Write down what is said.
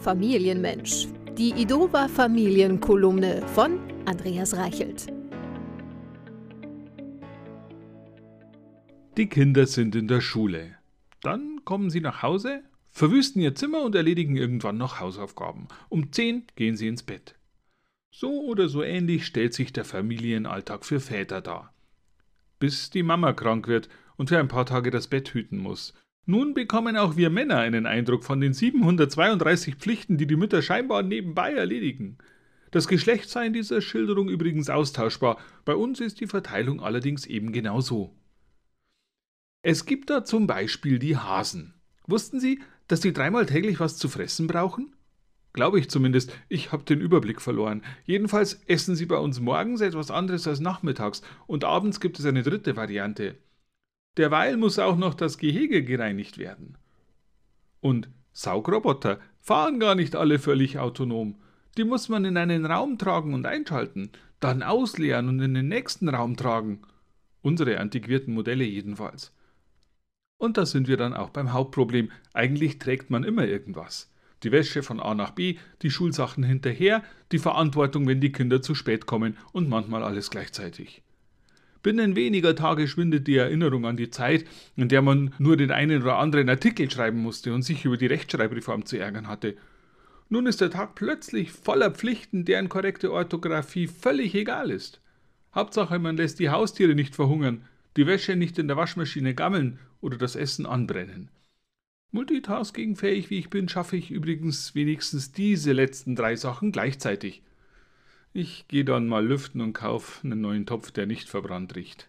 Familienmensch. Die Idova Familienkolumne von Andreas Reichelt. Die Kinder sind in der Schule. Dann kommen sie nach Hause, verwüsten ihr Zimmer und erledigen irgendwann noch Hausaufgaben. Um zehn gehen sie ins Bett. So oder so ähnlich stellt sich der Familienalltag für Väter dar. Bis die Mama krank wird und für ein paar Tage das Bett hüten muss. Nun bekommen auch wir Männer einen Eindruck von den 732 Pflichten, die die Mütter scheinbar nebenbei erledigen. Das Geschlecht sei in dieser Schilderung übrigens austauschbar, bei uns ist die Verteilung allerdings eben genau so. Es gibt da zum Beispiel die Hasen. Wussten Sie, dass die dreimal täglich was zu fressen brauchen? Glaube ich zumindest, ich habe den Überblick verloren. Jedenfalls essen sie bei uns morgens etwas anderes als nachmittags und abends gibt es eine dritte Variante. Derweil muss auch noch das Gehege gereinigt werden. Und Saugroboter fahren gar nicht alle völlig autonom. Die muss man in einen Raum tragen und einschalten, dann ausleeren und in den nächsten Raum tragen. Unsere antiquierten Modelle jedenfalls. Und da sind wir dann auch beim Hauptproblem. Eigentlich trägt man immer irgendwas. Die Wäsche von A nach B, die Schulsachen hinterher, die Verantwortung, wenn die Kinder zu spät kommen und manchmal alles gleichzeitig. Binnen weniger Tage schwindet die Erinnerung an die Zeit, in der man nur den einen oder anderen Artikel schreiben musste und sich über die Rechtschreibreform zu ärgern hatte. Nun ist der Tag plötzlich voller Pflichten, deren korrekte Orthographie völlig egal ist. Hauptsache, man lässt die Haustiere nicht verhungern, die Wäsche nicht in der Waschmaschine gammeln oder das Essen anbrennen. Multitaskingfähig wie ich bin, schaffe ich übrigens wenigstens diese letzten drei Sachen gleichzeitig. Ich gehe dann mal lüften und kaufe einen neuen Topf, der nicht verbrannt riecht.